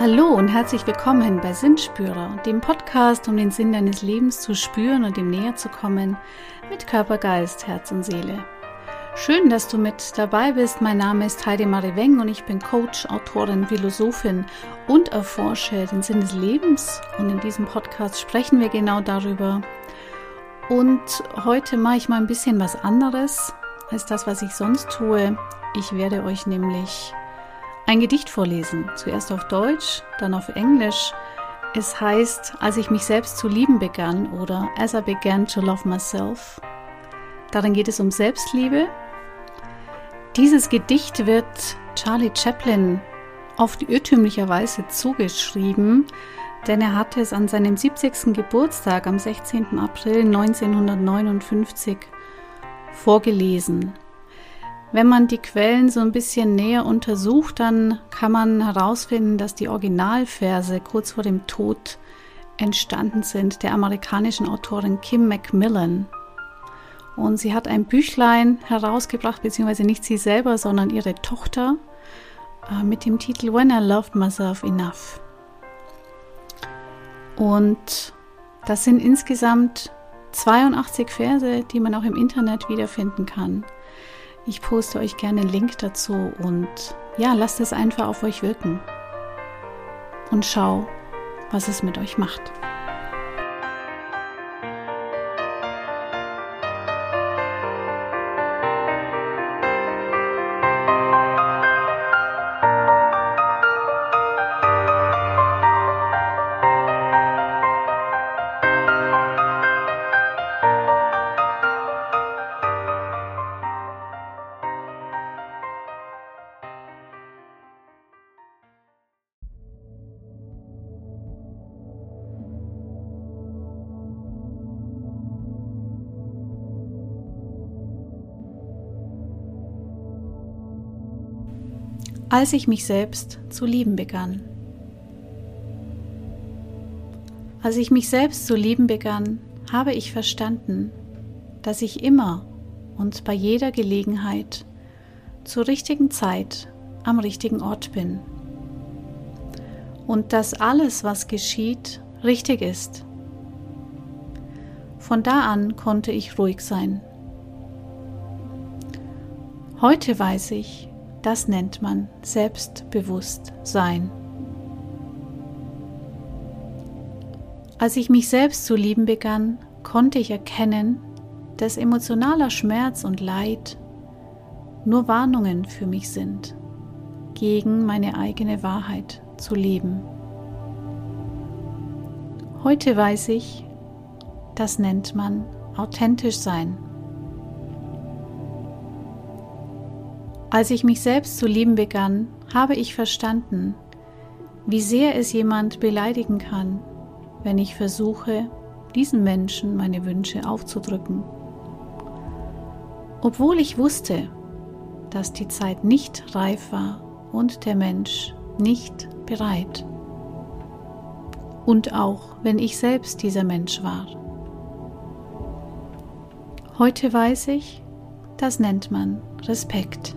Hallo und herzlich willkommen bei Sinnspürer, dem Podcast, um den Sinn deines Lebens zu spüren und ihm näher zu kommen, mit Körper, Geist, Herz und Seele. Schön, dass du mit dabei bist. Mein Name ist Heidi Marie Weng und ich bin Coach, Autorin, Philosophin und erforsche den Sinn des Lebens. Und in diesem Podcast sprechen wir genau darüber. Und heute mache ich mal ein bisschen was anderes als das, was ich sonst tue. Ich werde euch nämlich ein Gedicht vorlesen. Zuerst auf Deutsch, dann auf Englisch. Es heißt, als ich mich selbst zu lieben begann oder As I began to love myself. Darin geht es um Selbstliebe. Dieses Gedicht wird Charlie Chaplin oft irrtümlicherweise zugeschrieben, denn er hatte es an seinem 70. Geburtstag am 16. April 1959 vorgelesen. Wenn man die Quellen so ein bisschen näher untersucht, dann kann man herausfinden, dass die Originalverse kurz vor dem Tod entstanden sind der amerikanischen Autorin Kim Macmillan. Und sie hat ein Büchlein herausgebracht, beziehungsweise nicht sie selber, sondern ihre Tochter äh, mit dem Titel When I Loved Myself Enough. Und das sind insgesamt 82 Verse, die man auch im Internet wiederfinden kann. Ich poste euch gerne einen Link dazu und ja, lasst es einfach auf euch wirken. Und schau, was es mit euch macht. Als ich mich selbst zu lieben begann. Als ich mich selbst zu lieben begann, habe ich verstanden, dass ich immer und bei jeder Gelegenheit zur richtigen Zeit am richtigen Ort bin. Und dass alles, was geschieht, richtig ist. Von da an konnte ich ruhig sein. Heute weiß ich, das nennt man Selbstbewusstsein. Als ich mich selbst zu lieben begann, konnte ich erkennen, dass emotionaler Schmerz und Leid nur Warnungen für mich sind, gegen meine eigene Wahrheit zu leben. Heute weiß ich, das nennt man authentisch sein. Als ich mich selbst zu lieben begann, habe ich verstanden, wie sehr es jemand beleidigen kann, wenn ich versuche, diesen Menschen meine Wünsche aufzudrücken. Obwohl ich wusste, dass die Zeit nicht reif war und der Mensch nicht bereit. Und auch wenn ich selbst dieser Mensch war. Heute weiß ich, das nennt man Respekt.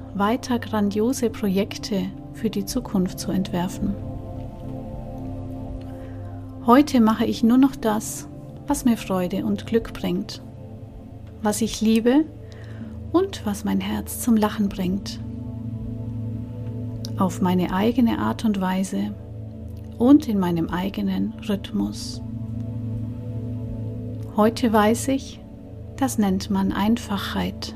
weiter grandiose Projekte für die Zukunft zu entwerfen. Heute mache ich nur noch das, was mir Freude und Glück bringt, was ich liebe und was mein Herz zum Lachen bringt. Auf meine eigene Art und Weise und in meinem eigenen Rhythmus. Heute weiß ich, das nennt man Einfachheit.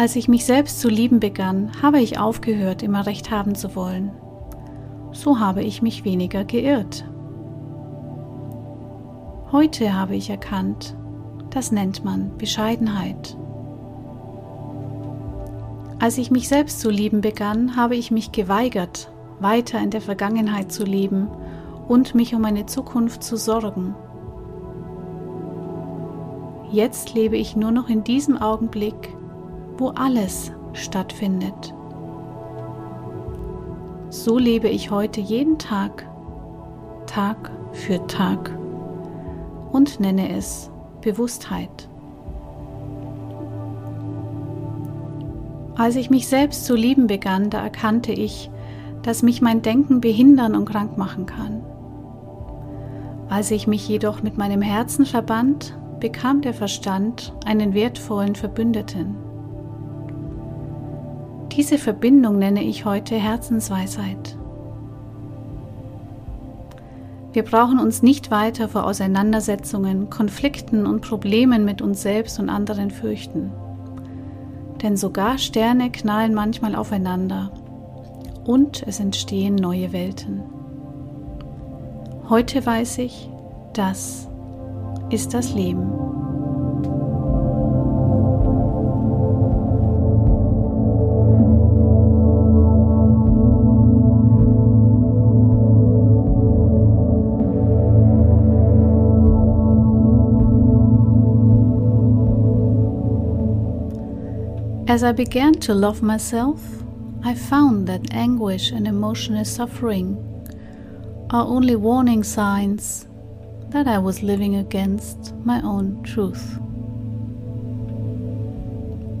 Als ich mich selbst zu lieben begann, habe ich aufgehört, immer recht haben zu wollen. So habe ich mich weniger geirrt. Heute habe ich erkannt, das nennt man Bescheidenheit. Als ich mich selbst zu lieben begann, habe ich mich geweigert, weiter in der Vergangenheit zu leben und mich um meine Zukunft zu sorgen. Jetzt lebe ich nur noch in diesem Augenblick, wo alles stattfindet. So lebe ich heute jeden Tag, Tag für Tag und nenne es Bewusstheit. Als ich mich selbst zu lieben begann, da erkannte ich, dass mich mein Denken behindern und krank machen kann. Als ich mich jedoch mit meinem Herzen verband, bekam der Verstand einen wertvollen Verbündeten. Diese Verbindung nenne ich heute Herzensweisheit. Wir brauchen uns nicht weiter vor Auseinandersetzungen, Konflikten und Problemen mit uns selbst und anderen fürchten. Denn sogar Sterne knallen manchmal aufeinander und es entstehen neue Welten. Heute weiß ich, das ist das Leben. As I began to love myself, I found that anguish and emotional suffering are only warning signs that I was living against my own truth.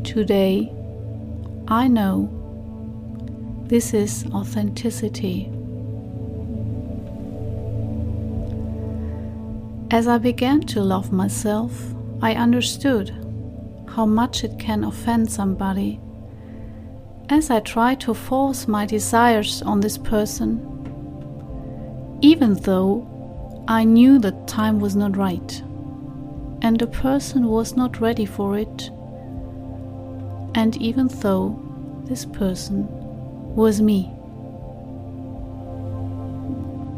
Today, I know this is authenticity. As I began to love myself, I understood how much it can offend somebody. As I try to force my desires on this person, even though I knew that time was not right and the person was not ready for it, and even though this person was me.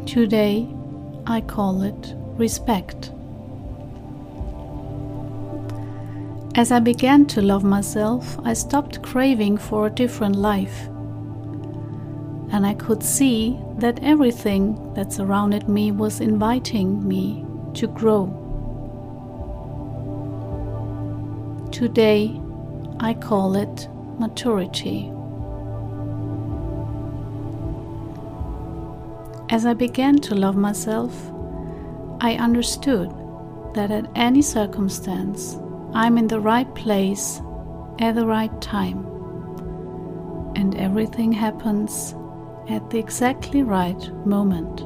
Today I call it respect. As I began to love myself, I stopped craving for a different life. And I could see that everything that surrounded me was inviting me to grow. Today, I call it maturity. As I began to love myself, I understood that at any circumstance, I'm in the right place at the right time, and everything happens at the exactly right moment.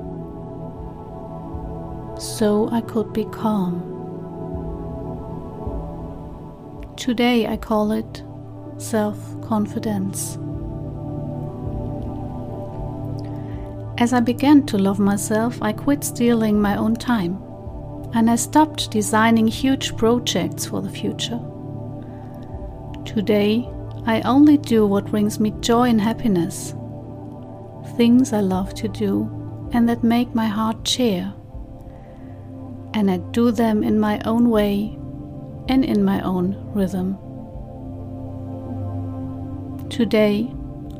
So I could be calm. Today I call it self confidence. As I began to love myself, I quit stealing my own time and I stopped designing huge projects for the future. Today, I only do what brings me joy and happiness, things I love to do and that make my heart cheer. And I do them in my own way and in my own rhythm. Today,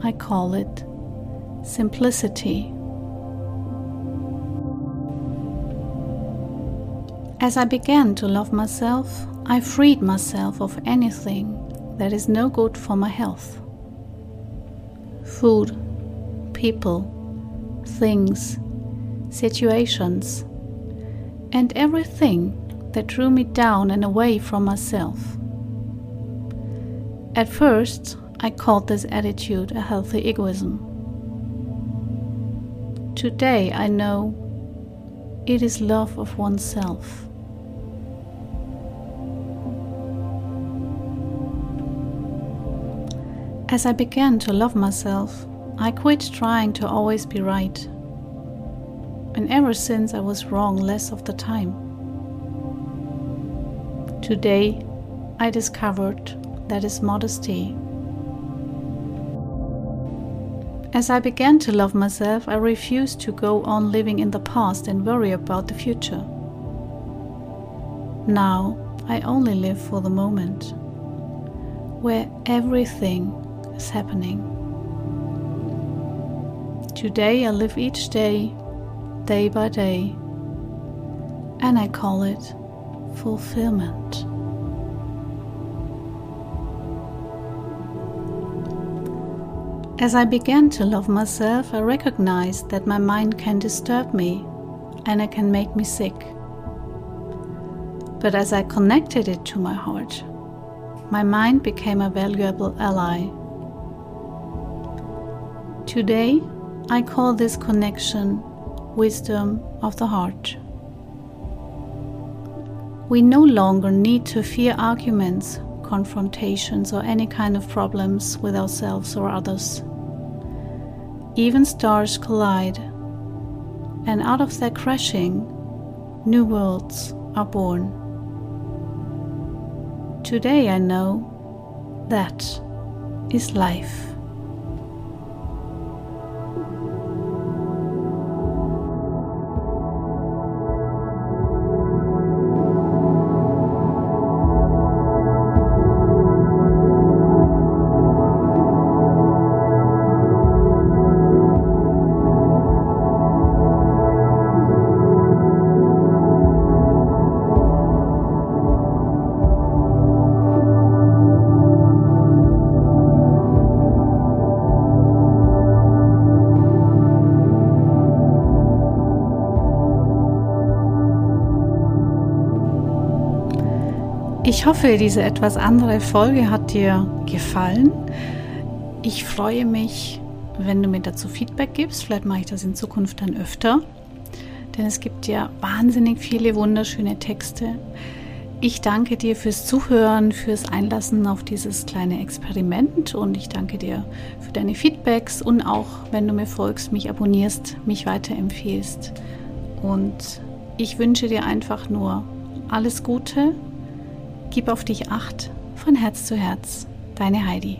I call it simplicity. As I began to love myself, I freed myself of anything that is no good for my health. Food, people, things, situations, and everything that drew me down and away from myself. At first, I called this attitude a healthy egoism. Today, I know it is love of oneself. As I began to love myself, I quit trying to always be right. And ever since I was wrong less of the time. Today, I discovered that is modesty. As I began to love myself, I refused to go on living in the past and worry about the future. Now, I only live for the moment where everything is happening. Today I live each day, day by day, and I call it fulfillment. As I began to love myself, I recognized that my mind can disturb me and it can make me sick. But as I connected it to my heart, my mind became a valuable ally. Today, I call this connection wisdom of the heart. We no longer need to fear arguments, confrontations, or any kind of problems with ourselves or others. Even stars collide, and out of their crashing, new worlds are born. Today I know that is life. Ich hoffe, diese etwas andere Folge hat dir gefallen. Ich freue mich, wenn du mir dazu Feedback gibst. Vielleicht mache ich das in Zukunft dann öfter. Denn es gibt ja wahnsinnig viele wunderschöne Texte. Ich danke dir fürs Zuhören, fürs Einlassen auf dieses kleine Experiment und ich danke dir für deine Feedbacks und auch, wenn du mir folgst, mich abonnierst, mich weiterempfehlst. Und ich wünsche dir einfach nur alles Gute Gib auf dich acht von Herz zu Herz, deine Heidi.